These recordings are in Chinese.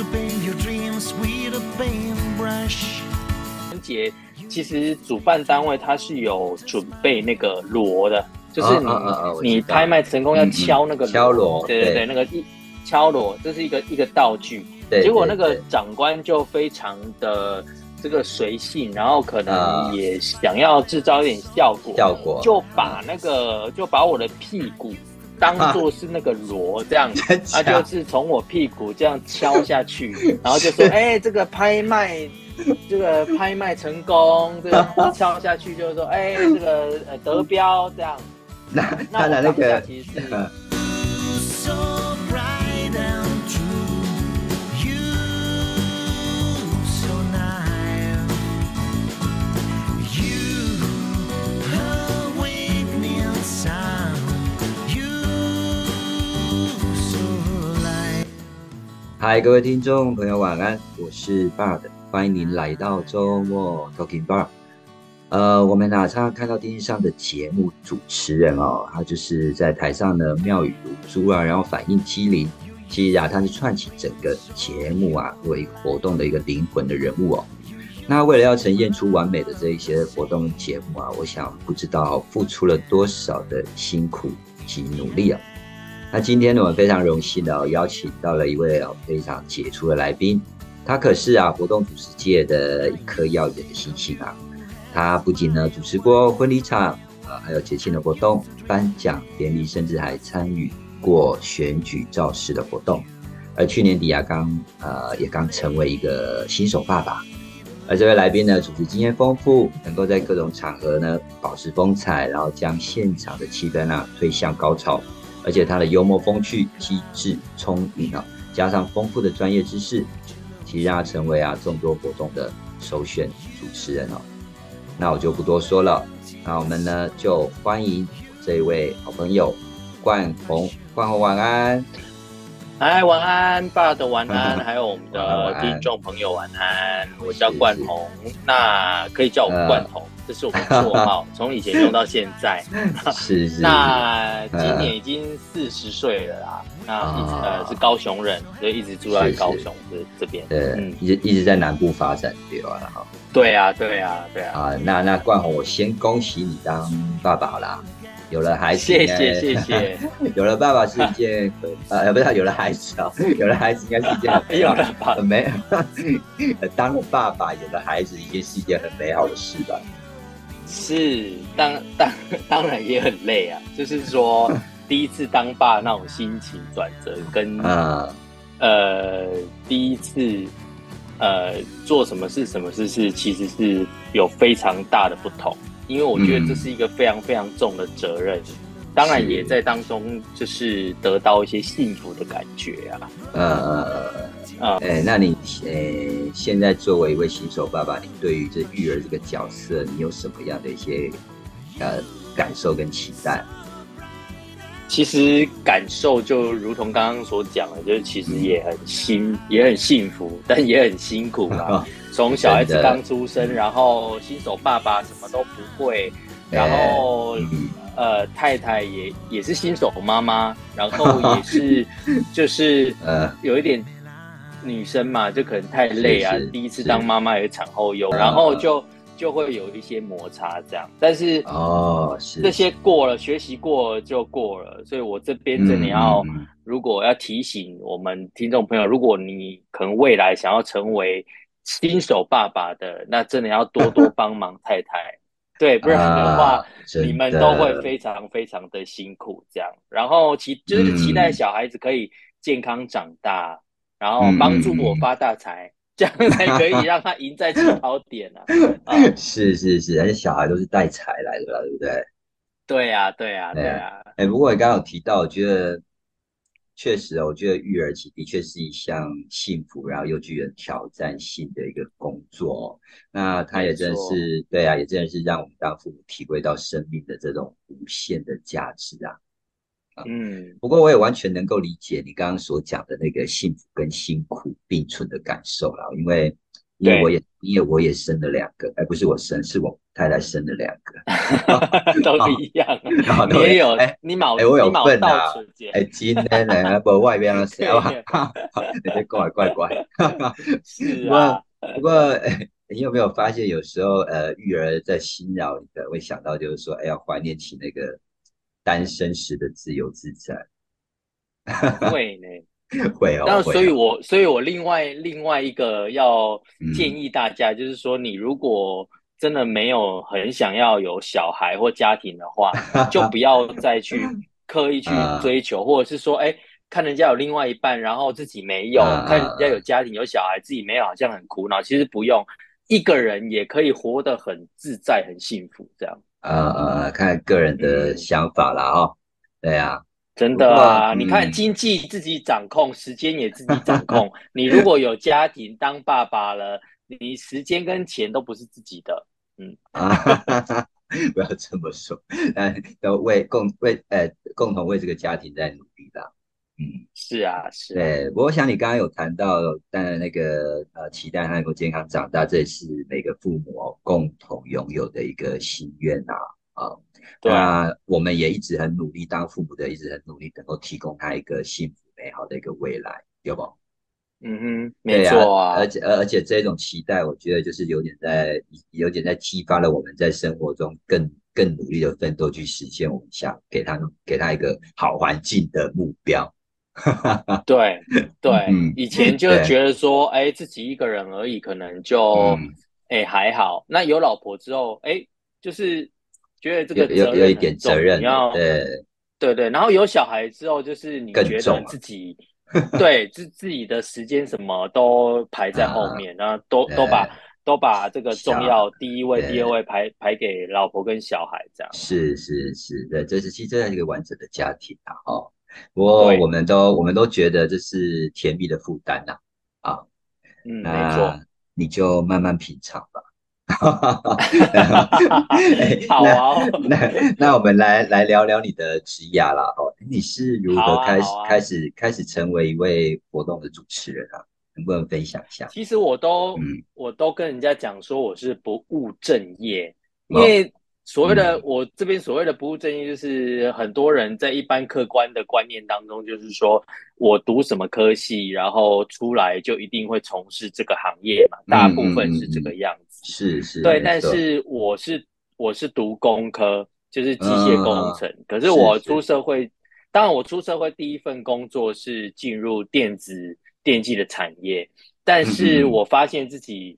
to paint your dreams with a paintbrush. 节其实主办单位它是有准备那个锣的，就是你、你拍卖成功要敲那个敲锣对对对，对。那个一敲锣，这是一个一个道具。对结果那个长官就非常的这个随性，然后可能啊。也想要制造一点效果，效果。就把那个就把我的屁股当做是那个锣这样，真他假就是从我屁股这样敲下去，然后就说：“哎、这个拍卖，这个拍卖成功，这个 敲下去就是说，哎、这个呃得标这样。”那那那个其实是 So 嗨，各位听众朋友，晚安，我是 Bard，欢迎您来到周末 Talking Bar。呃，我们啊常常看到电视上的节目主持人哦，他就是在台上呢妙语如珠啊，然后反应机灵。其实啊，他是串起整个节目啊作为一个活动的一个灵魂的人物哦。那为了要呈现出完美的这一些活动节目啊，我想不知道付出了多少的辛苦及努力啊。那今天呢，我们非常荣幸的、邀请到了一位非常杰出的来宾，他可是啊活动主持界的一颗耀眼的星星啊。他不仅呢主持过婚礼场，呃，还有节庆的活动、颁奖典礼，甚至还参与过选举造势的活动。而去年底啊，刚呃也刚成为一个新手爸爸。而这位来宾呢，主持经验丰富，能够在各种场合呢保持风采，然后将现场的气氛啊推向高潮。而且他的幽默风趣、机智聪颖啊，加上丰富的专业知识，其实让他成为啊众多活动的首选主持人哦。那我就不多说了，那我们呢就欢迎这位好朋友冠宏，冠宏晚安。嗨，晚安，爸的晚安，还有我们的听众朋友晚安。我叫冠宏，那可以叫我冠宏，这是我们绰号，从以前用到现在。是是，那今年已经四十岁了啦，那一直呃是高雄人，所以一直住在高雄这这边。对，嗯，一直一直在南部发展对吧？哈对啊，对啊，对啊。啊，那那冠宏，我先恭喜你当爸爸啦，有了孩子，谢谢谢谢，有了爸爸是一件呃，不是有了孩子哦，有了孩子应该是一件很美好有了爸很美，当了爸爸有了孩子，已经是一件很美好的事吧？是当当当然也很累啊，就是说第一次当爸那种心情转折跟啊，呃第一次呃做什么事什么事是其实是有非常大的不同，因为我觉得这是一个非常非常重的责任，当然也在当中就是得到一些幸福的感觉啊。呃呃啊哎，那你呃现在作为一位新手爸爸，你对于这育儿这个角色，你有什么样的一些呃感受跟期待？其实感受就如同刚刚所讲的，就是其实也很辛，也很幸福，但也很辛苦啊。从小孩子刚出生，然后新手爸爸什么都不会，然后嗯呃太太也也是新手妈妈，然后也是 就是呃。有一点女生嘛，就可能太累啊是是，第一次是当妈妈也产后忧，嗯然后就就会有一些摩擦这样，但是哦是这些过了，学习过了就过了，所以我这边真的要，如果要提醒我们听众朋友，如果你可能未来想要成为新手爸爸的，那真的要多多帮忙太太，对，不然的话，啊你们都会非常非常的辛苦这样。然后期就是期待嗯小孩子可以健康长大，然后嗯帮助我发大财。这样才可以让他赢在起跑点啊！啊，是是是，而且小孩都是带财来的啦，对不对？对呀、对呀、对呀、哎，不过你刚刚有提到，我觉得确实哦，我觉得育儿其实的确是一项幸福，然后又具有挑战性的一个工作哦。那它也真的是，对啊，也真的是让我们当父母体会到生命的这种无限的价值啊。嗯，不过我也完全能够理解你刚刚所讲的那个幸福跟辛苦并存的感受啦，因为因为我也因为我也生了两个，哎，不是我生，是我太太生了两个，都一样，你也有哎，你卯哎我有份啊哎，今天呢，不外边的事对。啊，你这怪怪怪。是啊，不过，哎你有没有发现，有时候呃，育儿在心扰你的，会想到就是说，哎呀，怀念起那个单身时的自由自在，会呢。会哦，那所以我，所以我另外另外一个要嗯。建议大家，就是说，你如果真的没有很想要有小孩或家庭的话，就不要再去 刻意去啊。追求，或者是说，哎，看人家有另外一半，然后自己没有，啊看人家有家庭有小孩，自己没有，好像很苦恼。其实不用，一个人也可以活得很自在、很幸福，这样。呃呃，看个人的嗯。想法啦，哈，对啊，真的啊，你看嗯经济自己掌控，时间也自己掌控。你如果有家庭当爸爸了，你时间跟钱都不是自己的。啊，不要这么说，但都为共为呃共同为这个家庭在努力啦，嗯。是啊，是啊，对，不过像你刚刚有谈到，当然那个呃，期待他能够健康长大，这也是每个父母哦共同拥有的一个心愿呐啊。对啊，那我们也一直很努力，当父母的一直很努力，能够提供他一个幸福美好的一个未来，有不？嗯哼，对没错啊而，且而而且这种期待，我觉得就是有点在有点在激发了我们在生活中更更努力的奋斗，去实现我们想给他给他一个好环境的目标。对对嗯，以前就对觉得说，哎，自己一个人而已，可能就嗯哎还好。那有老婆之后，哎，就是觉得这个有有一点责任你要对。对对，然后有小孩之后，就是你觉得自己 对自自己的时间什么都排在后面，然后都都把都把这个重要第一位、第二位排排给老婆跟小孩这样。是是是，对，这是其实这是一个完整的家庭啊，哦。不过我们都我们都觉得这是甜蜜的负担呐，啊，嗯，没错。你就慢慢品尝吧。好啊。那那那我们来来聊聊你的职涯啦，哦，你是如何开始、啊啊。开始开始成为一位活动的主持人啊？能不能分享一下？其实我都、嗯。我都跟人家讲说我是不务正业，因哦为所谓的、嗯我这边所谓的不务正业，就是很多人在一般客观的观念当中，就是说我读什么科系，然后出来就一定会从事这个行业嘛，大部分是这个样子。是是，对，但是我是我是读工科，就是机械工程。可是我出社会，当然我出社会第一份工作是进入电子电器的产业，但是我发现自己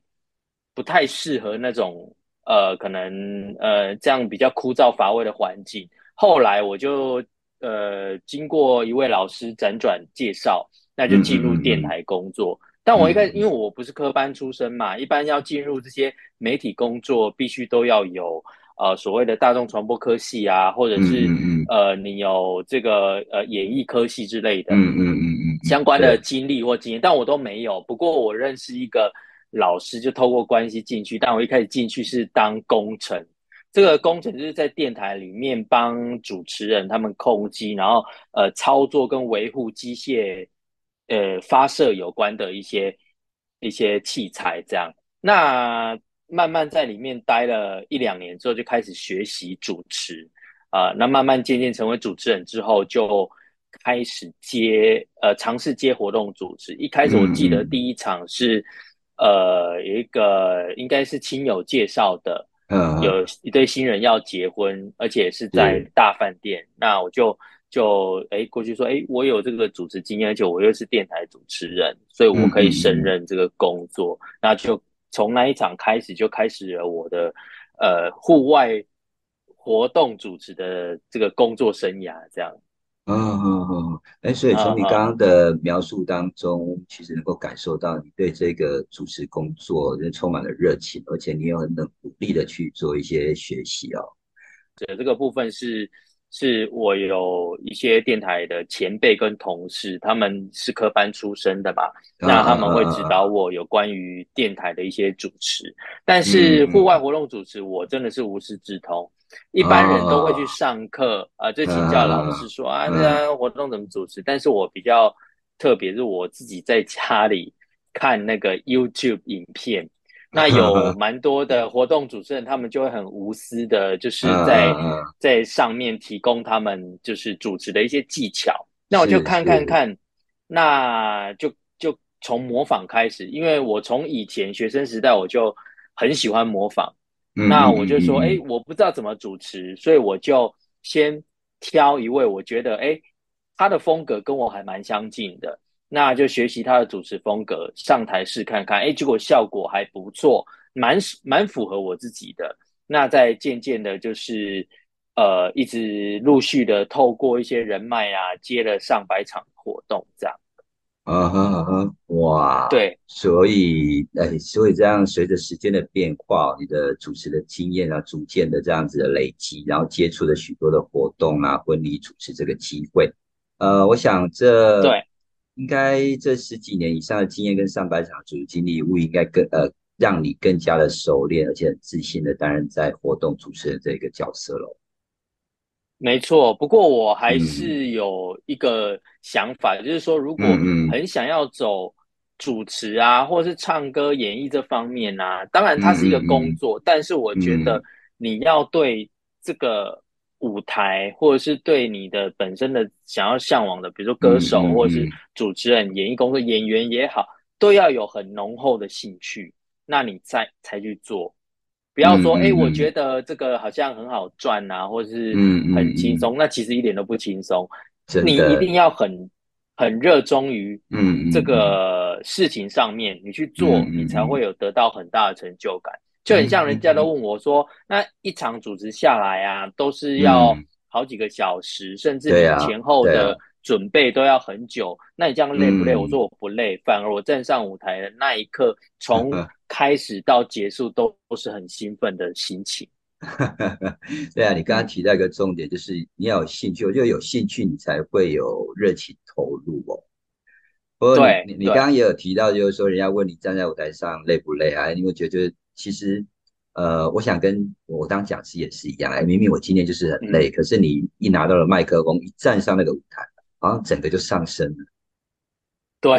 不太适合那种呃，可能呃这样比较枯燥乏味的环境。后来我就呃经过一位老师辗转介绍，那就进入电台工作。但我一开始，嗯因为我不是科班出身嘛，一般要进入这些媒体工作，必须都要有呃所谓的大众传播科系啊，或者是、呃你有这个呃演艺科系之类的，嗯嗯嗯嗯，相关的经历或经验，但我都没有。不过我认识一个老师，就透过关系进去，但我一开始进去是当工程。这个工程就是在电台里面帮主持人他们控机，然后呃操作跟维护机械呃发射有关的一些一些器材，这样。那慢慢在里面待了一两年之后，就开始学习主持啊、呃那慢慢渐渐成为主持人之后，就开始接呃尝试接活动主持。一开始我记得第一场是、呃有一个应该是亲友介绍的，嗯有一对新人要结婚，而且是在大饭店，那我就就哎过去说，哎，我有这个主持经验，而且我又是电台主持人，所以我可以胜任这个工作。那就从那一场开始，就开始了我的呃户外活动主持的这个工作生涯，这样。嗯嗯嗯，哎，所以从你刚刚的描述当中，其实能够感受到你对这个主持工作是充满了热情，而且你有很努力的去做一些学习哦。对，这个部分是是我有一些电台的前辈跟同事，他们是科班出身的嘛，那他们会指导我有关于电台的一些主持，但是户外活动主持我真的是无师自通。一般人都会去上课啊、就请教老师说啊，嗯这样活动怎么主持？但是我比较特别，是我自己在家里看那个 YouTube 影片，那有 蛮多的活动主持人，他们就会很无私的，就是在在上面提供他们就是主持的一些技巧。那我就看看看，那就就从模仿开始，因为我从以前学生时代我就很喜欢模仿。嗯那嗯我就说，嗯哎，我不知道怎么主持，所以我就先挑一位我觉得，哎，他的风格跟我还蛮相近的，那就学习他的主持风格，上台试看看，哎，结果效果还不错，蛮蛮符合我自己的。那再渐渐的，就是呃，一直陆续的透过一些人脉啊，接了上百场活动，这样。嗯哼嗯哼，哇，对，所以，哎，所以这样随着时间的变化，你的主持的经验啊，逐渐的这样子的累积，然后接触了许多的活动啊，婚礼主持这个机会，呃，我想这对应该这十几年以上的经验跟上百场主持经历，无疑应该更呃让你更加的熟练，而且很自信的担任在活动主持人这个角色喽。没错，不过我还嗯。是有一个想法，就是说，如果很想要走主持啊，或者是唱歌、演绎这方面啊，当然它是一个工作，但是我觉得嗯。你要对这个舞台，或者是对你的本身的想要向往的，比如说歌手，或者是嗯主持人、演艺工作演员也好，都要有很浓厚的兴趣，那你再才去做。不要说，哎、我觉得这个好像很好赚啊，或是嗯嗯很轻松，那其实一点都不轻松。你一定要很很热衷于这个事情上面，你去做，你才会有得到很大的成就感。就很像人家都问我说，那一场组织下来啊，都是要嗯好几个小时，甚至前后的啊准备都要很久。那你这样累不累？嗯我说我不累，反而我站上舞台的那一刻，从 开始到结束都都是很兴奋的心情。对啊，你刚刚提到一个重点，就是你要有兴趣，我觉得有兴趣你才会有热情投入哦。不过对你刚刚也有提到，就是说人家问你站在舞台上累不累啊？你会觉得其实呃，我想跟我当讲师也是一样，哎，明明我今天就是很累，可是你一拿到了麦克风，一站上那个舞台，好像整个就上升了。对，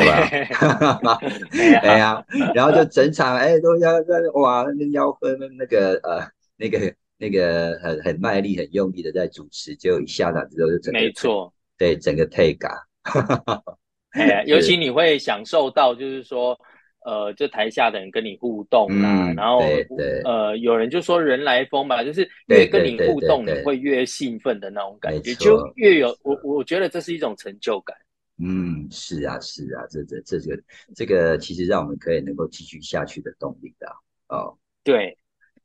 吧？哎呀，然后就整场哎都要在哇，那腰分那个呃那个那个很很卖力、很用力的在主持，就一下子之后就整个没错。对整个 take 啊，哎呀，尤其你会享受到，就是说，呃，就台下的人跟你互动啦，嗯然后对对呃，有人就说人来疯吧，就是越跟你互动，你会越兴奋的那种感觉，就越有我我觉得这是一种成就感。嗯，是啊是啊，这这这个这个其实让我们可以能够继续下去的动力的哦。对，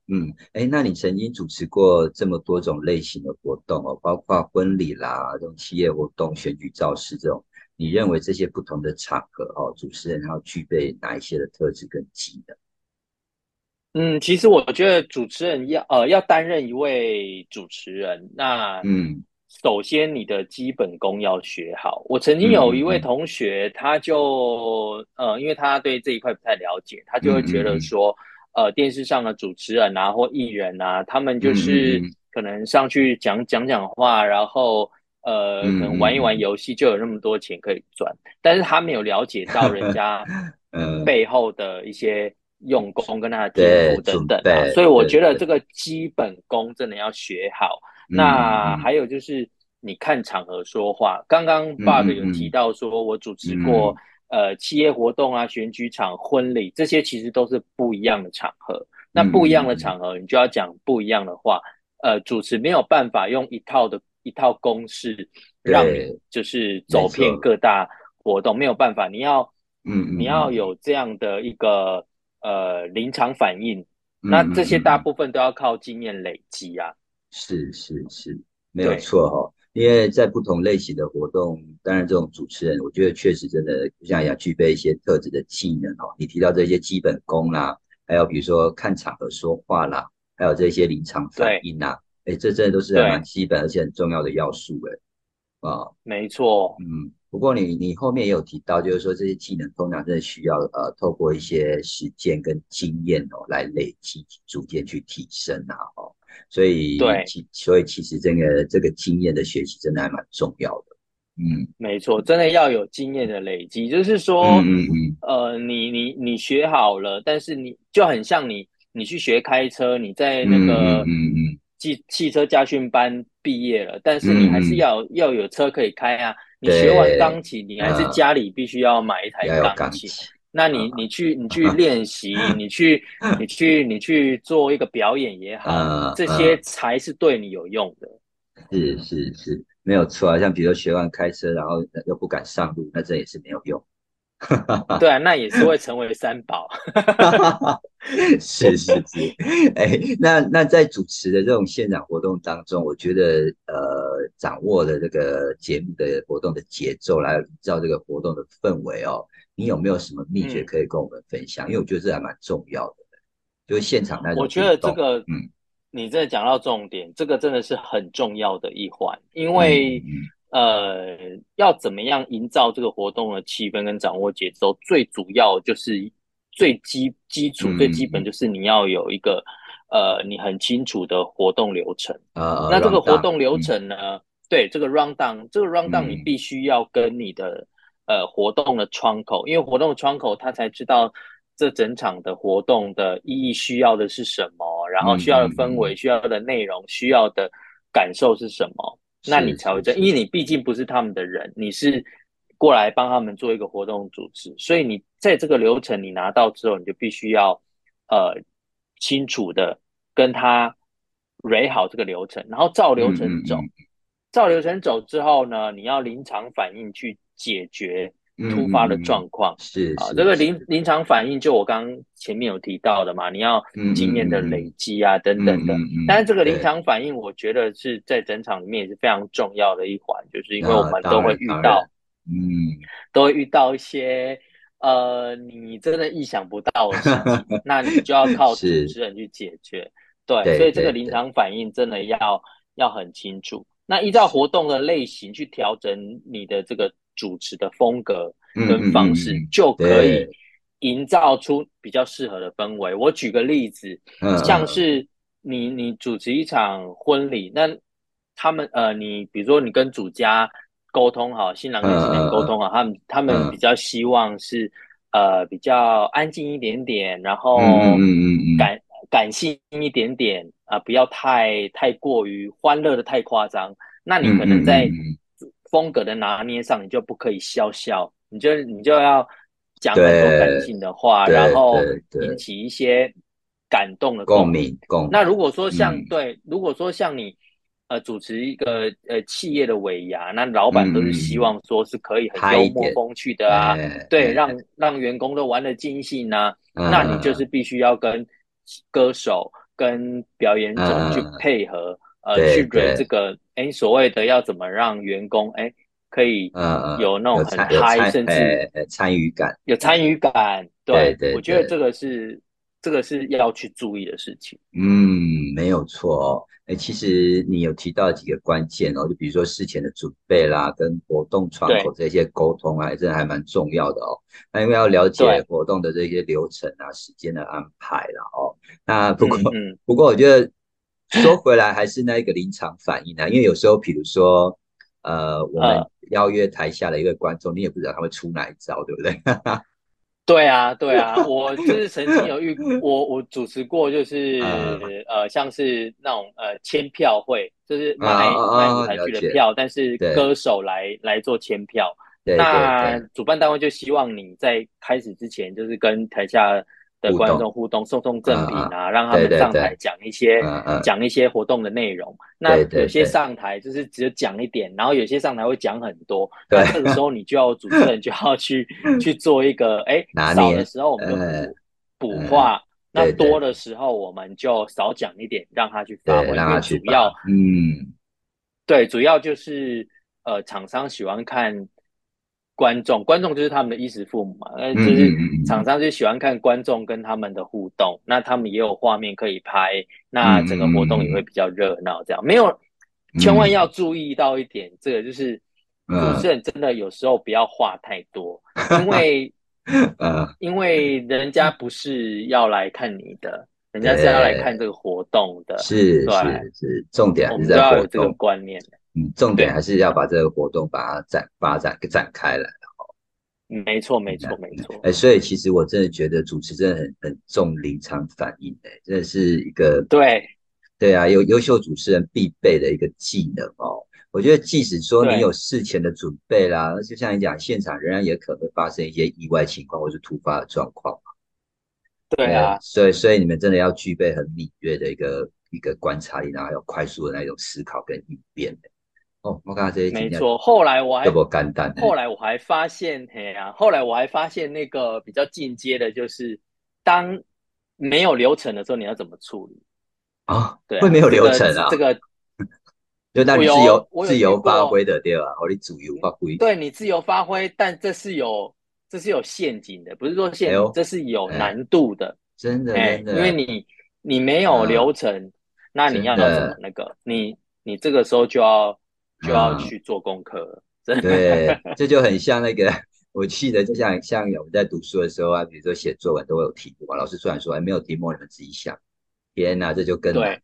嗯，哎，那你曾经主持过这么多种类型的活动哦，包括婚礼啦、这种企业活动、选举造势这种，你认为这些不同的场合哦，主持人要具备哪一些的特质跟技能？嗯，其实我觉得主持人要呃要担任一位主持人，那嗯首先你的基本功要学好。我曾经有一位同学，他就呃，因为他对这一块不太了解，他就会觉得说，呃，电视上的主持人啊或艺人啊，他们就是可能上去讲讲讲话，然后呃，可嗯能玩一玩游戏就有那么多钱可以赚，但是他没有了解到人 家嗯背后的一些用功跟他的对天赋等等啊，所以我觉得这个基本功真的要学好。那还有就是你看场合说话，刚刚 Bug 有提到说，我主持过、呃企业活动啊、选举场、婚礼，这些其实都是不一样的场合。那不一样的场合，你就要讲不一样的话。呃，主持没有办法用一套的一套公式让你就是走遍各大活动，没有办法。你要嗯你要有这样的一个呃临场反应，嗯那这些大部分都要靠经验累积啊。是是是，没有错哈、哦。因为在不同类型的活动，当然这种主持人，我觉得确实真的就像要具备一些特质的技能哦。你提到这些基本功啦，还有比如说看场合说话啦，还有这些临场反应啦，哎，这真的都是蛮基本而且很重要的要素哎。啊，没错，嗯。不过你你后面也有提到，就是说这些技能通常真的需要呃透过一些实践跟经验哦来累积，逐渐去提升啊哦。所以，对，其所以其实这个这个经验的学习真的还蛮重要的。嗯没错，真的要有经验的累积，就是说，嗯嗯嗯呃，你你你学好了，但是你就很像你你去学开车，你在那个嗯嗯嗯嗯汽汽车驾训班毕业了，但是你还是要要有车可以开啊。你学完钢琴，你还是嗯家里必须要买一台钢琴。琴，那你你去你去练习，你去你去你去做一个表演也好，嗯这些嗯才是对你有用的。是是是，没有错啊。像比如说学完开车，然后又不敢上路，那这也是没有用。对啊，那也是会成为三宝。是是是，哎，那那在主持的这种现场活动当中，我觉得呃，掌握了这个节目的活动的节奏，来营造这个活动的氛围哦，你有没有什么秘诀嗯可以跟我们分享？因为我觉得这还蛮重要的，就是现场那种我觉得这个，嗯你真的讲到重点，这个真的是很重要的一环，因嗯为嗯呃，要怎么样营造这个活动的气氛跟掌握节奏，最主要就是最基基础、嗯最基本就是你要有一个呃，你很清楚的活动流程。呃，那这个活动流嗯程呢？对，这个 round down，这个 round down 你嗯必须要跟你的呃活动的窗口，因为活动的窗口他才知道这整场的活动的意义需要的是什么，然后需要的氛围、需要的内容、需要的感受是什么，那你才会这，是是因为你毕竟不是他们的人，你是过来帮他们做一个活动组织，所以你在这个流程你拿到之后，你就必须要呃清楚的跟他 re 好这个流程，然后照流程走。嗯嗯照流程走之后呢，你要临场反应去解决嗯突发的状况。啊，是啊这个临临场反应，就我刚刚前面有提到的嘛，你要经验的累积啊，等等的。但是这个临对场反应，我觉得是在整场里面也是非常重要的一环，就是因为啊我们都会遇到，嗯都会遇到一些呃你真的意想不到的事情，那你就要靠主持人去解决。对，对所以这个临场反应真的要要很清楚。那依照活动的类型去调整你的这个主持的风格跟方式嗯嗯，就可以营造出比较适合的氛围。我举个例子，嗯像是你你主持一场婚礼，那他们呃，你比如说你跟主家沟通好，新郎跟新娘沟通好，他们他们嗯。比较希望是呃比较安静一点点，然后嗯嗯嗯感感性一点点啊、不要太太过于欢乐的太夸张。那你可能在风格的拿捏上，你就不可以笑笑，你就你就要讲很多感性的话，然后引起一些感动的共鸣。鸣。共鸣。那如果说像、嗯对，如果说像你呃主持一个呃企业的尾牙，那老板都是希望说是可以很幽默风趣的啊，哎对，哎。让让员工都玩的尽兴啊，嗯那你就是必须要跟歌手、跟表演者嗯去配合，呃，去对。对蕊这个哎所谓的要怎么让员工哎可以有那种很嗨，参甚至参与感有参与感。对对对我觉得这个是这个是要去注意的事情。嗯，没有错哦。哎，其实你有提到几个关键哦，就比如说事前的准备啦，跟活动窗口这些沟通啊，真的还蛮重要的哦。那因为要了解活动的这些流程啊、时间的安排啦哦。那不过、嗯嗯不过，我觉得说回来还是那一个临场反应啊，因为有时候比如说呃，我们呃邀约台下的一个观众，你也不知道他会出哪一招，对不对？对啊，对啊，我就是曾经有遇，我我主持过，就是、嗯呃，像是那种呃签票会，就是买、买舞台剧的票，但是歌手来来做签票。那，主办单位就希望你在开始之前，就是跟台下的观众互动，送送赠品啊，让他们上台讲一些讲一些活动的内容。那有些上台就是只有讲一点，然后有些上台会讲很多。对。那这个时候你就要主持人就要去 去做一个，哎拿，少的时候我们就呃补补话，那多的时候我们就少讲一点，让他去发挥，对，主要嗯。对，主要就是呃，厂商喜欢看观众，观众就是他们的衣食父母嘛，呃，嗯就是厂商就喜欢看观众跟他们的互动，那他们也有画面可以拍，那整个活动也会比较热闹。这样。没有，千万要注意到一点，这个就是嗯。主持人真的有时候不要话太多，因为呃，因为人家不是要来看你的，人家是要来看这个活动的，是对。是是，重点我们还是要有这个。观念。嗯，重点对还是要把这个活动把它展发展展开来。没错，没错，没错。哎，所以其实我真的觉得主持真的很很重临场反应，哎，真的是一个对对啊，有优秀主持人必备的一个技能哦。我觉得即使说你有事前的准备啦，就像你讲，现场仍然也可能会发生一些意外情况或是突发的状况。对啊，所以所以你们真的要具备很敏锐的一个一个观察力，然后还有快速的那种思考跟应变的。没错。后来我还后来我还发现，嘿啊，后来我还发现那个比较进阶的，就是当没有流程的时候，你要怎么处理？啊，对啊，会没有流程啊，这个 就那你自由自由发挥的，对吧？我你自由发挥，对你自由发挥，但这是有这是有陷阱的，不是说陷阱，这是有哎难度的。真的哎，真的，因为你你没有嗯流程，那你要怎么那个？你你这个时候就要就要嗯去做功课了，真的。对，这就很像那个，我记得就像像我们在读书的时候啊，比如说写作文都会有题目嘛，老师突然说，哎，没有题目，你们自己想。天哪，这就更难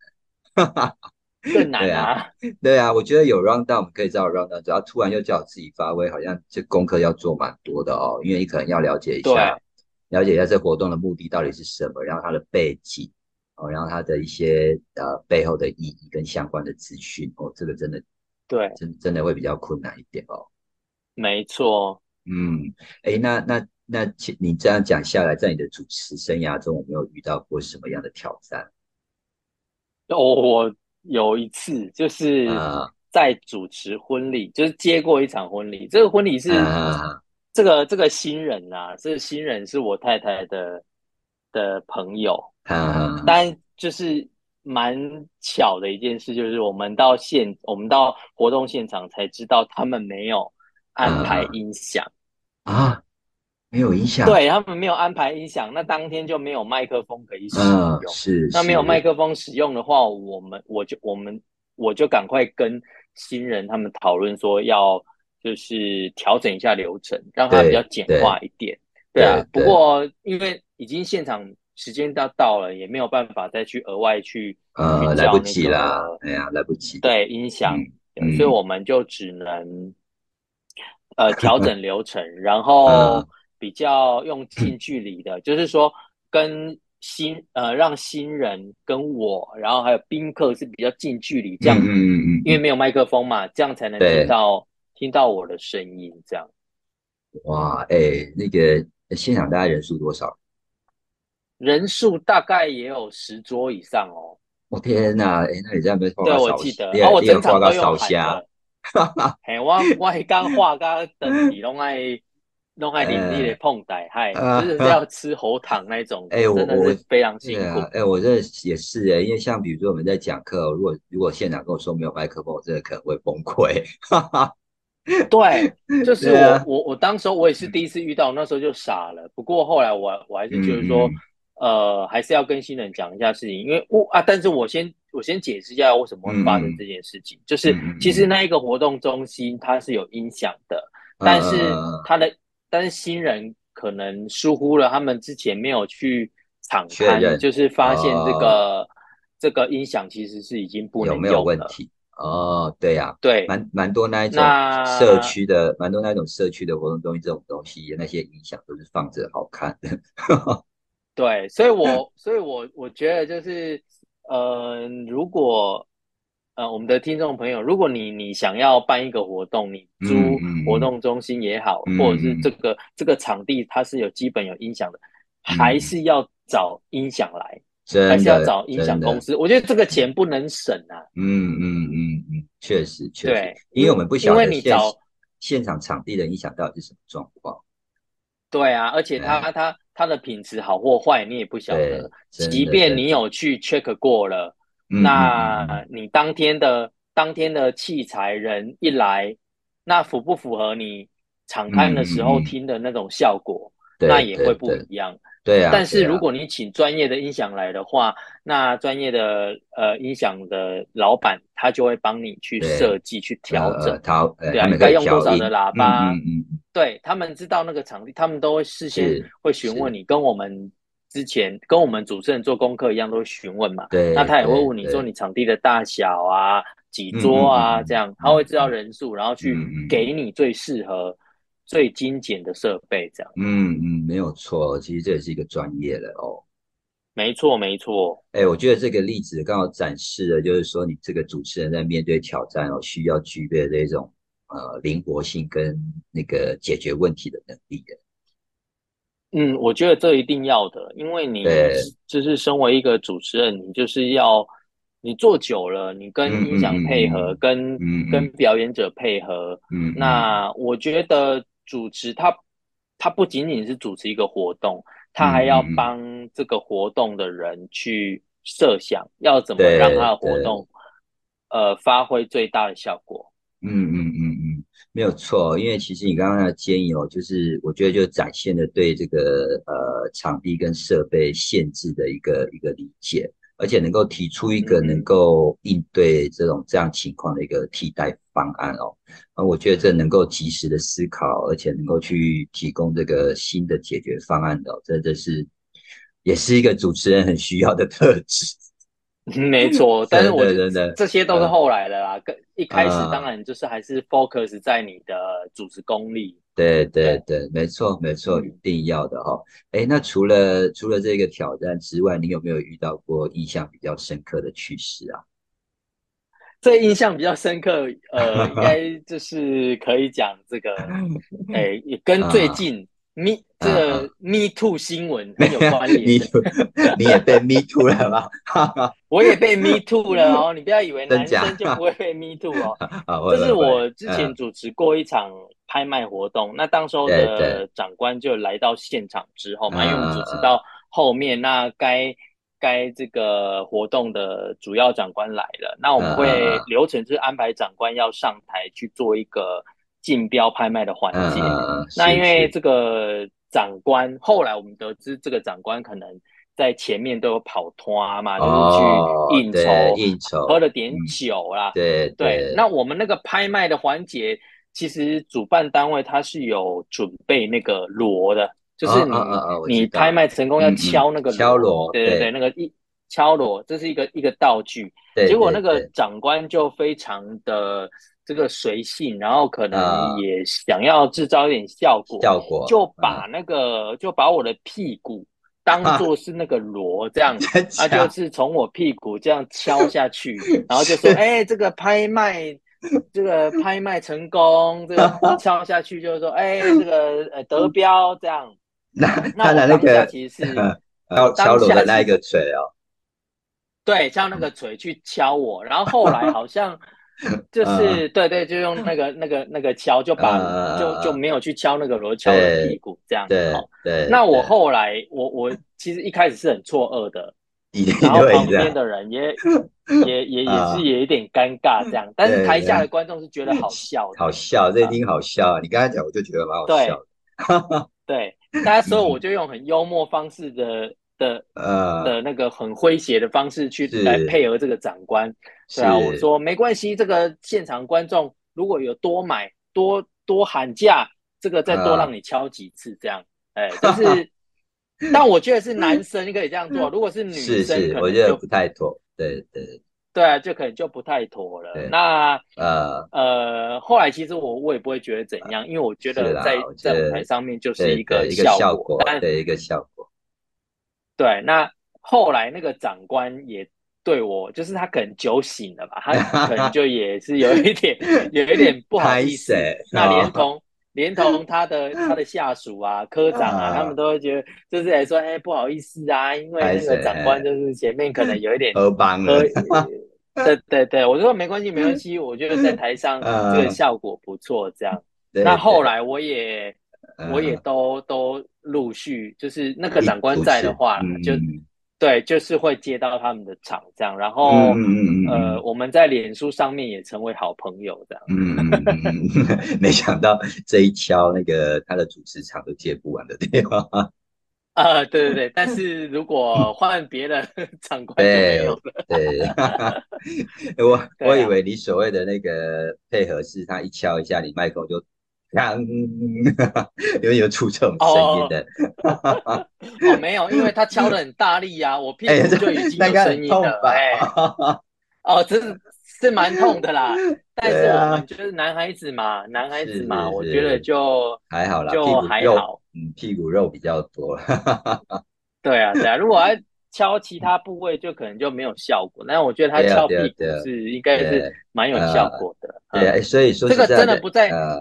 对了。更难 对啊啊！对啊，我觉得有 round down 我们可以照 round down，只要突然又叫我自己发挥，好像这功课要做蛮多的哦，因为你可能要了解一下，了解一下这活动的目的到底是什么，然后它的背景哦，然后它的一些呃背后的意义跟相关的资讯哦，这个真的对，真真的会比较困难一点哦。没错。嗯，哎，那那那，其你这样讲下来，在你的主持生涯中，有没有遇到过什么样的挑战？哦，我有一次就是啊在主持婚礼，就是接过一场婚礼。这个婚礼是啊这个这个新人啊，这个新人是我太太的的朋友，啊但就是蛮巧的一件事，就是我们到现我们到活动现场才知道他们没有安排音响，啊！没有音响。，对他们没有安排音响，那当天就没有麦克风可以使嗯，用。是。那没有麦克风使用的话，我们我就我们我就赶快跟新人他们讨论说，要就是调整一下流程，让它比较简化一点。对啊，对不过因为已经现场时间到到了，也没有办法再去额外去呃，去来不及啦，哎呀，来不及。对音响，所以我们就只能呃调整流程，然后嗯比较用近距离的，就是说跟新呃让新人跟我，然后还有宾客是比较近距离，这样、嗯嗯嗯嗯，因为没有麦克风嘛，这样才能听到听到我的声音，这样哇，哎，那个现场大概人数多少？人数大概也有十桌以上哦。我天哪，哎，那你这样没画对，我记得，你然后我整场都烧用喊虾的，嘿，我我迄刚画刚等你 弄爱弄爱淋漓的碰袋，嗨，呃真的是要吃喉糖那种，哎我我真的是非常辛苦。哎，我这也是哎，因为像比如说我们在讲课哦，如果如果现场跟我说没有麦克风，我真的可能会崩溃。哈哈，对，就 是我我我当时候我也是第一次遇到，那时候就傻了。不过后来我我还是觉得说嗯，呃，还是要跟新人讲一下事情，因为我啊，但是我先我先解释一下为什么会发生这件事情，就是其实那一个活动中心它是有音响的，但是嗯他的但是新人可能疏忽了，他们之前没有去敞开，就是发现这个、这个音响其实是已经不有没有。问题？哦，对呀，对，蛮蛮多那一种社区的，蛮多那一种社区的活动中心这种东西，那些音响都是放着好看的。对，所以我所以我我觉得就是，呃，如果呃我们的听众朋友，如果你你想要办一个活动，你租活动中心也好，嗯或者是嗯这个这个场地它是有基本有音响的，嗯还是要找音响来，还是要，找音响公司。我觉得这个钱不能省啊。嗯嗯嗯嗯，确实确实对，因为我们不晓因得现为你找现场场地的音响到底是什么状况。对啊，而且它它它的品质好或坏你也不晓得，，即便你有去 check 过了。那你当天的当天的器材人一来，那符不符合你场刊的时候听的那种效果？对那也会不一样。对啊，但是如果你请专业的音响来的话，那专业的呃音响的老板他就会帮你去设计、去调整。呃，调呃对啊该用多少的喇叭？嗯嗯嗯。嗯对他们知道那个场地，他们都会事先会询问你，跟我们之前跟我们主持人做功课一样，都会询问嘛。对，那他也会问你说你场地的大小啊，几桌啊，这样他会知道人数，然后去给你最适合、最精简的设备，这样。嗯嗯，没有错，其实这也是一个专业了哦。没错，没错。哎，我觉得这个例子刚好展示了，就是说你这个主持人在面对挑战哦，需要具备这种呃灵活性跟那个解决问题的能力的。嗯，我觉得这一定要的，因为你就是身为一个主持人，你就是要你做久了，你跟嗯音响配合，嗯嗯跟、跟表演者配合。嗯，嗯那我觉得主持他他不仅仅是主持一个活动，他还要帮这个活动的人去设想要怎么让他的活动呃发挥最大的效果。嗯嗯嗯嗯，没有错，因为其实你刚刚的建议哦，就是我觉得就展现了对这个呃场地跟设备限制的一个一个理解，而且能够提出一个嗯能够应对这种这样情况的一个替代方案哦。啊，我觉得这能够及时的思考，而且能够去提供这个新的解决方案的哦，这这是也是一个主持人很需要的特质。没错，但是我真的真的这些都是嗯后来的啦。跟一开始嗯当然就是还是 focus 在你的主持功力。对对对，没错没错，嗯一定要的哈、哎，那除了除了这个挑战之外，你有没有遇到过印象比较深刻的趣事啊？最印象比较深刻，呃，应 该就是可以讲这个，哎，也跟最近 Me 这个 Me Too 新闻很有关联 你也被 Me too 了吗？我也被 Me Too 了哦，你不要以为男生就不会被 Me Too 哦。啊，这是我之前嗯主持过一场拍卖活动，那当时候的对。长官就来到现场之后嘛，嗯因为我们主持到后面，那该该这个活动的主要长官来了，那我们会流程是安排长官要上台去做一个竞标拍卖的环节。那因为是。这个长官，后来我们得知这个长官可能在前面都有跑脱嘛，就是哦去应酬，对应酬。喝了点嗯。酒啦。对对，那我们那个拍卖的环节，其实主办单位它是有准备那个锣的，就是你、你拍卖成功要敲那个敲锣对对对对，那个一敲锣，这是一个一个道具。对结果那个长官就非常的这个随性，然后可能啊也想要制造一点效果，效果就把那个、就把我的屁股当做是那个锣这样。真他假就是从我屁股这样敲下去，然后就说：“ 哎、这个拍卖，这个拍卖成功，这个 敲下去就是说，哎、这个呃得标这样。那”那那个其实是 敲敲锣的那一个锤哦，对敲那个锤去敲我，然后后来好像就是对对，就用那个那个那个敲，就把嗯就就没有去敲那个锣，敲了屁股这样子对哦。对。那我后来我我其实一开始是很错愕的，一定然后旁边的人也也也也啊。是有一点尴尬这样，但是台下的观众是觉得好笑的，好笑，这一定好笑啊！你刚才讲，我就觉得蛮好笑的。对，那时候我就用很幽默方式的的呃，的那个很诙谐的方式去来配合这个长官，是对啊，我说没关系，这个现场观众如果有多买多多喊价，这个再多啊。让你敲几次这样，哎，但是 但我觉得是男生可以这样做，如果是女生是，是我觉得不太妥。对对，对啊，就可能就不太妥了。那呃，呃，后来其实我我也不会觉得怎样，因为我觉得在在舞台上面就是一个一个效效果，但对一个效果。对，那后来那个长官也对我，就是他可能酒醒了吧，他可能就也是有一点 有一点不好意思。那连哦同连同他的他的下属啊、科长啊，啊他们都会觉得就是来说，哎，不好意思啊，因为拍那个长官就是前面可能有一点喝帮了。对对对，我就说没关系没关系，我觉得在台上嗯。这个效果不错，这样。那后对来我也我也嗯都都陆续，就是那个长官在的话，嗯就嗯对，就是会接到他们的场这样，然后、呃，我们在脸书上面也成为好朋友这样。嗯 没想到这一敲那个他的主持场都接不完的电话。啊、对对对，但是如果换别的 场馆就没有了。对，我对啊我以为你所谓的那个配合是他一敲一下，你麦克风就当，因 为有出这种声音的。哦，没有，因为他敲的很大力呀、我屁股就已经有声音了。吧？哎，哦，这是是蛮痛的啦。但是我们就是男孩子嘛，男孩子嘛，我觉得就还好啦，就还好。，嗯，屁股肉比较多。对啊，对啊，如果要敲其他部位，就可能就没有效果。但我觉得他敲屁股是应该是蛮有效果的。对啊，所以说这个真的不在呃，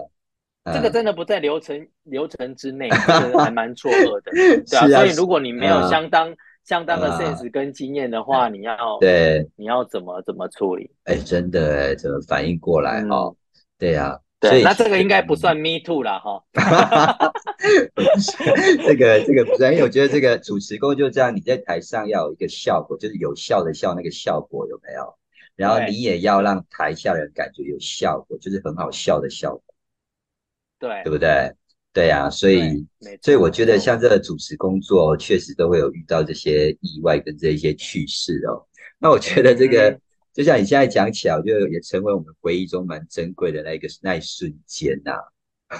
这个嗯真的不在流程流程之内，这个还蛮错愕的。对啊，所以如果你没有嗯相当相当的嗯 sense 跟经验的话，你要对，你要怎么怎么处理？哎，真的哎，怎么反应过来哈哦？对呀，所对，以那这个应该不算 me too 啦，哈。这个这个不算，因为我觉得这个主持功就这样，你在台上要有一个效果，就是有效的效那个效果有没有？然后对你也要让台下人感觉有效果，就是很好笑的效果，对对不对？对呀、所以所以我觉得像这个主持工作，确实都会有遇到这些意外跟这一些趣事哦。那我觉得这个，嗯就像你现在讲起来，我觉得也成为我们回忆中蛮珍贵的那一个那一瞬间呐、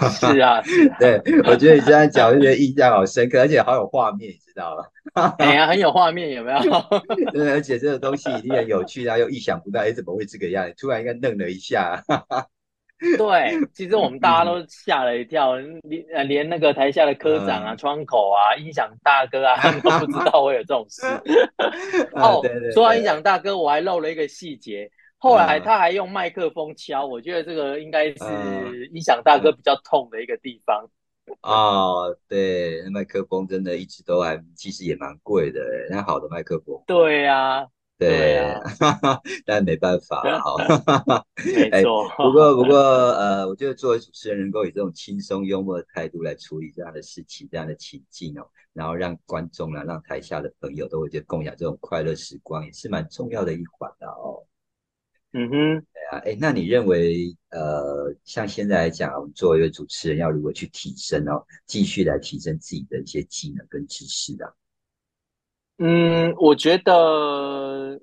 是啊，是啊，对，我觉得你这样讲，我就觉得印象好深刻，而且好有画面，你知道吗？哎呀，很有画面，有没有？对，而且这个东西一定很有趣，然后又意想不到，哎，怎么会这个样？突然应该愣了一下，对，其实我们大家都吓了一跳，连呃连那个台下的科长啊、嗯。窗口啊、音响大哥啊，他们都不知道会有这种事。啊哦对对，对说到音响大哥，我还漏了一个细节，后来嗯。他还用麦克风敲，我觉得这个应该是嗯。音响大哥比较痛的一个地方。哦，对，那麦克风真的一直都还其实也蛮贵的，那好的麦克风，对啊，对对啊，但没办法了哈。哎没错。不过不 过呃，我觉得作为主持人，能够以这种轻松幽默的态度来处理这样的事情、这样的情境哦，然后让观众啊、让台下的朋友都会觉得共享这种快乐时光，也是蛮重要的一环的哦。嗯哼，对啊，哎，那你认为呃，像现在来讲，我们作为一个主持人，要如何去提升哦，继续来提升自己的一些技能跟知识啊？嗯，我觉得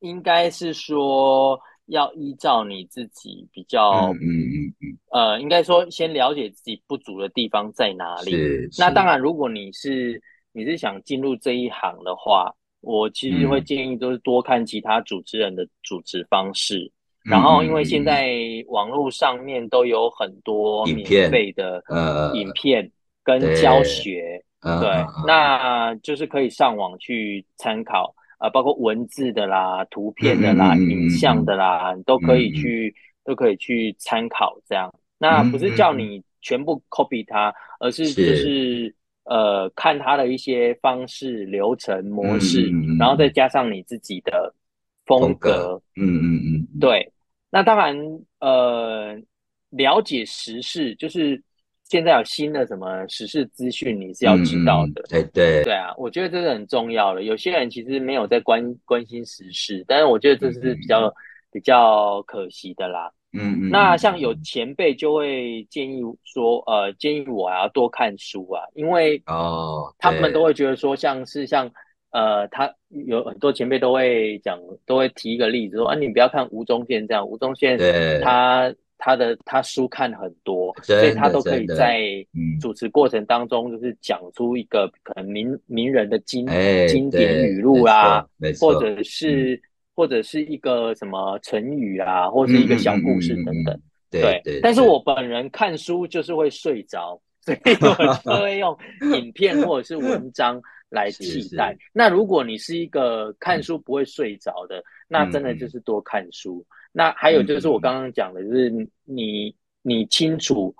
应该是说要依照你自己比较嗯嗯嗯嗯，呃，应该说先了解自己不足的地方在哪里。是。那当，然，如果你是你是想进入这一行的话，我其实会嗯建议都是多看其他主持人的主持方式。嗯然后，因为嗯现在网络上面都有很多免片费的呃影片跟对教学，对嗯嗯，嗯。那就是可以上网去参考，呃，包括文字的啦、图片的啦、影像的啦，你都可以去都可以去参考这样。那不是叫你全部 copy 它，而是是。就是呃看它的一些方式、流程、模式，然后再加上你自己的风风格。嗯嗯，嗯，对，那当然，呃，了解时事，就是现在有新的什么时事资讯，你是要知道的。对对，对啊，我觉得这是很重要的。有些人其实没有在关关心时事，但是我觉得这是比较、比较可惜的啦。嗯嗯，那像有前辈就会建议说，呃，建议我要多看书啊，因为哦，他们都会觉得说，像是像呃，他有很多前辈都会讲，都会提一个例子说，啊，你不要看吴宗宪这样，吴宗宪对他他的他书看很多，所以他都可以在嗯主持过程当中，就是讲出一个可能名名人的经哎经典语录啊，或者是或者是一个什么成语啊，或是一个小故事等等。对对，但是我本人看书就是会睡着，所以我就会用影片或者是文章来替代。是是那如果你是一个看书不会睡着的，那真的就是多看书。那还有就是我刚刚讲的，就是你你清楚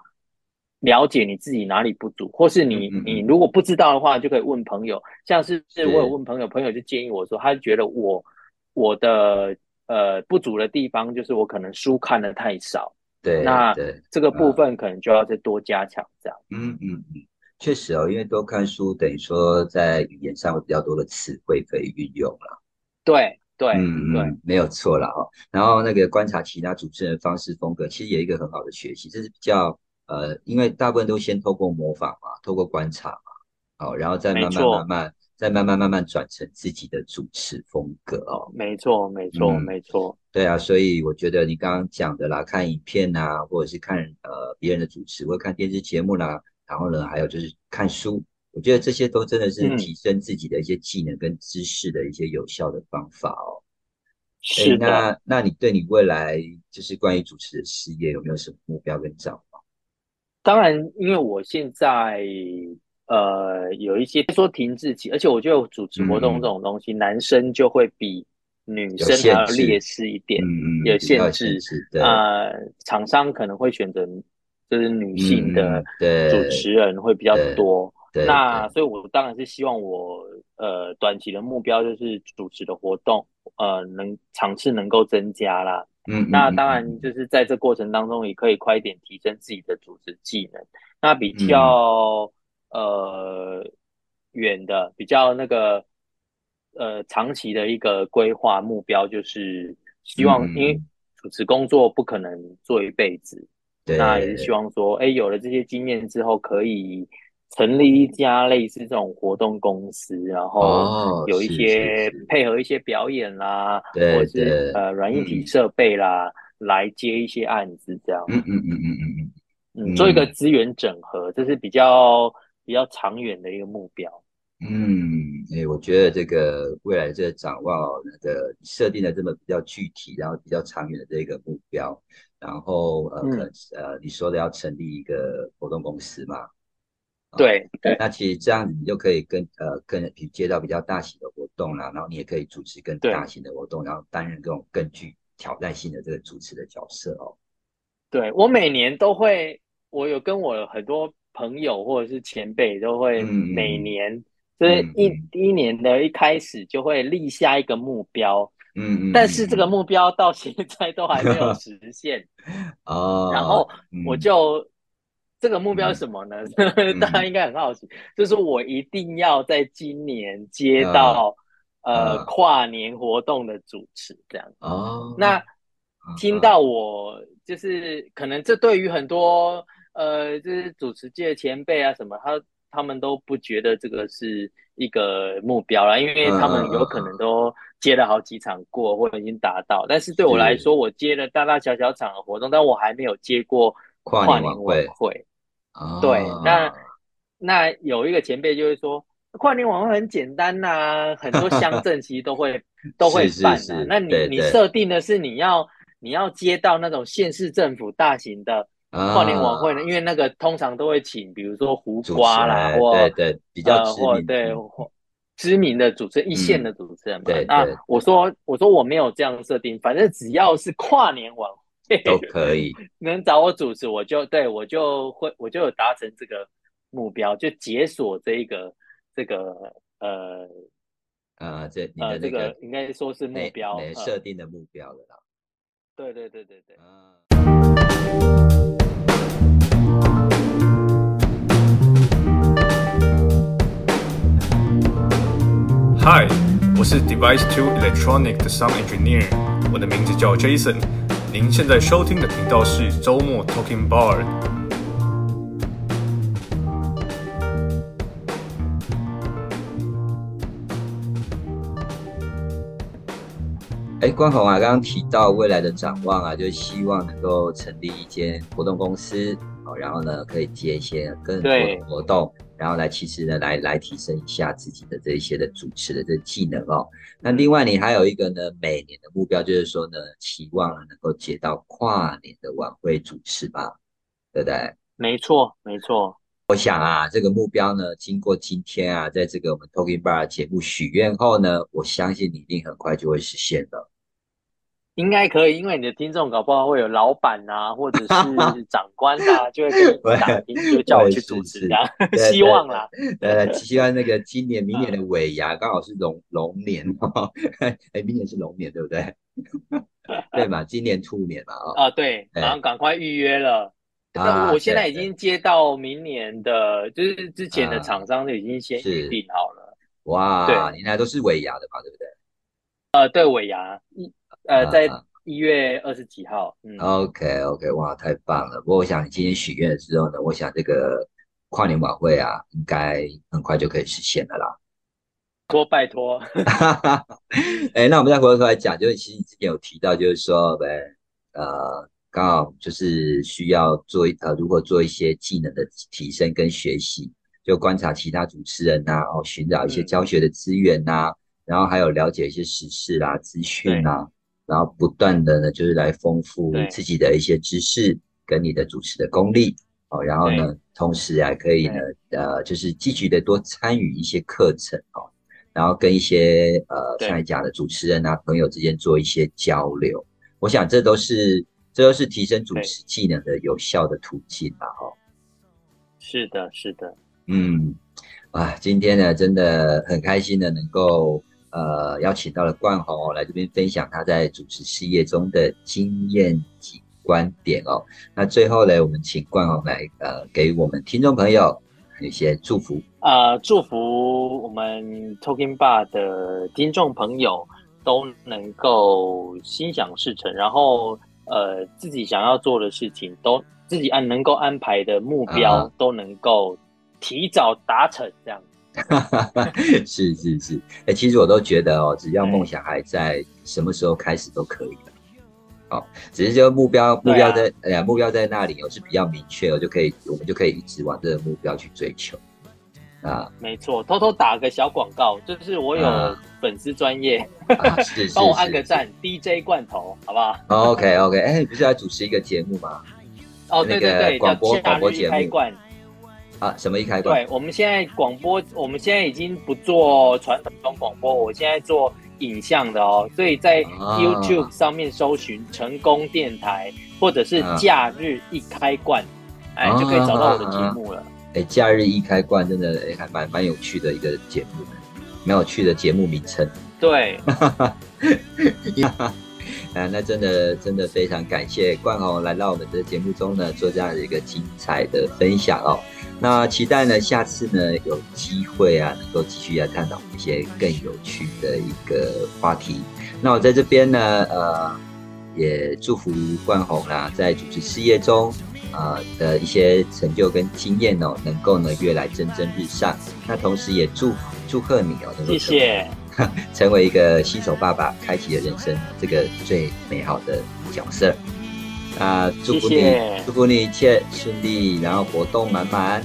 了解你自己哪里不足，或是你你如果不知道的话，就可以问朋友。像是是我有问朋友，朋友就建议我说，他觉得我我的呃不足的地方就是我可能书看的太少。对，那对这个部分可能就要再多加强，这样。嗯嗯嗯，确实哦，因为多看书等于说在语言上会比较多的词汇可以运用了。对对对，嗯对，没有错了哈。然后那个观察其他主持人的方式风格，其实也有一个很好的学习，这是比较呃，因为大部分都先透过模仿嘛，透过观察嘛，好，然后再慢慢慢慢，再慢慢慢慢转成自己的主持风格哦。没错没错嗯没错，对啊，所以我觉得你刚刚讲的啦，看影片啊，或者是看呃别人的主持，或者看电视节目啦，然后呢，还有就是看书，我觉得这些都真的是嗯提升自己的一些技能跟知识的一些有效的方法哦。是的，那那你对你未来就是关于主持的事业有没有什么目标跟展望？当然，因为我现在呃有一些说停滞期，而且我觉得主持活动这种东西，男生就会比女生还要劣势一点，有限制。对，呃，厂商可能会选择就是女性的主持人会比较多。那所以，我当然是希望我呃短期的目标就是主持的活动，呃，能场次能够增加啦。嗯，那当然就是在这过程当中，也可以快一点提升自己的主持技能。那比较呃远的，比较那个呃长期的一个规划目标，就是希望，因为主持工作不可能做一辈子，那也是希望说，哎，有了这些经验之后，可以。成立一家类似这种活动公司，然后有一些配合一些表演啦，或者是呃软硬体设备啦，来接一些案子这样。嗯嗯嗯嗯嗯嗯，做一个资源整合，这是比较比较长远的一个目标。嗯，哎，我觉得这个未来这个展望，那个设定的这么比较具体，然后比较长远的这个目标，然后呃，可呃你说的要成立一个活动公司嘛？对对，那其实这样子你就可以跟呃跟接到比较大型的活动啦，然后你也可以主持更大型的活动，然后担任这种更具挑战性的这个主持的角色哦。对我每年都会，我有跟我很多朋友或者是前辈都会每年就是一第一年的一开始就会立下一个目标，嗯嗯，但是这个目标到现在都还没有实现哦，然后我就。这个目标是什么呢？大家应该很好奇，就是我一定要在今年接到呃跨年活动的主持这样。哦，那听到我就是可能这对于很多呃就是主持界的前辈啊什么，他他们都不觉得这个是一个目标了，因为他们有可能都接了好几场过或者已经达到。但是对我来说，我接了大大小小场的活动，但我还没有接过。跨年晚会，对，那那有一个前辈就会说，跨年晚会很简单呐，很多乡镇其实都会 都会办的。那你你设定的是你要你要接到那种县市政府大型的跨年晚会呢？因为那个通常都会请，比如说胡瓜啦，或对对比较或对知名的主持人，一线的主持人嘛。那我说我说我没有这样设定，反正只要是跨年晚。都可以，能找我主持，我就对我就会，我就有达成这个目标，就解锁这一个这个呃呃这你的这个应该说是目标设定的目标了啦。对对对对对。Hi，我是 Device Two Electronic 的 Sound Engineer，我的名字叫 Jason。您现在收听的频道是周末 Talking Bar。哎，关宏啊，刚刚提到未来的展望啊，就希望能够成立一间活动公司，哦，然后呢，可以接一些更多的活动。然后来，其实呢，来来提升一下自己的这一些的主持的这技能哦。那另外，你还有一个呢，每年的目标就是说呢，期望能够接到跨年的晚会主持吧，对不对？没错，没错。我想啊，这个目标呢，经过今天啊，在这个我们 Talking Bar 节目许愿后呢，我相信你一定很快就会实现了。应该可以，因为你的听众搞不好会有老板啊，或者是长官啊，就会跟你打听，就叫我去主持的，希望啦。呃，希望那个今年、明年的尾牙刚好是龙龙年哦，哎，明年是龙年，对不对？对嘛，今年兔年嘛，啊，啊，对，然后赶快预约了。那我现在已经接到明年的，就是之前的厂商就已经先预定好了。哇，对，你那都是尾牙的嘛，对不对？呃，对，尾牙一。呃，在一月二十几号。嗯，OK OK，哇，太棒了！不过我想你今天许愿的时候呢，我想这个跨年晚会啊，应该很快就可以实现了啦。托拜托。哎，那我们再回过头来讲，就是其实你之前有提到，就是说，呗，呃，刚好就是需要做呃，如果做一些技能的提升跟学习，就观察其他主持人呐，哦，寻找一些教学的资源呐，然后还有了解一些时事啦、资讯呐。然后不断的呢，就是来丰富自己的一些知识跟你的主持的功力哦，然后呢，同时还可以呢，呃，就是积极的多参与一些课程哦，然后跟一些呃对上来讲的主持人啊朋友之间做一些交流，我想这都是这都是提升主持技能的有效的途径吧，哈、哦。是的，是的，嗯，啊，今天呢，真的很开心的能够呃邀请到了冠宏哦来这边分享他在主持事业中的经验及观点哦。那最后呢，我们请冠宏来呃给我们听众朋友一些祝福。呃，祝福我们 Talking Bar 的听众朋友都能够心想事成，然后呃自己想要做的事情都自己按能够安排的目标啊都能够提早达成，这样。是是是，哎、其实我都觉得哦，只要梦想还在，什么时候开始都可以只是就目标目标在，哎呀、目标在那里哦，是比较明确哦，就可以我们就可以一直往这个目标去追求啊没错，偷偷打个小广告，就是我有啊粉丝专业，帮我按个赞，DJ 罐头，好不好？OK OK，哎、你不是要主持一个节目吗？哦，那个对对对，广播广播节目。啊，什么一开关？对，我们现在广播，我们现在已经不做传统广播，我现在做影像的哦，所以在啊 YouTube 上面搜寻“成功电台”或者是啊“假日一开罐”，哎，就可以找到我的节目了。哎、假日一开关真的、哎还蛮蛮有趣的一个节目，蛮有趣的节目名称。对，啊，那真的真的非常感谢冠宏来到我们的节目中呢，做这样的一个精彩的分享哦。那期待呢，下次呢有机会啊，能够继续来探讨一些更有趣的一个话题。那我在这边呢，呃，也祝福冠宏啦，在主持事业中，呃的一些成就跟经验哦，能够呢越来蒸蒸日上。那同时也祝祝贺你哦，能够谢谢，成为一个新手爸爸，开启了人生这个最美好的角色。啊，祝福你，谢谢祝福你一切顺利，然后活动满满。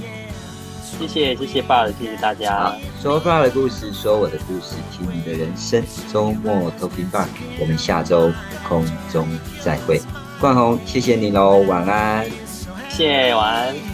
谢谢，谢谢爸的，谢谢大家好，，说爸的故事，说我的故事，听你的人生。周末 Talking Bar，我们下周空中再会。冠宏，谢谢你喽，晚安。谢谢，晚安。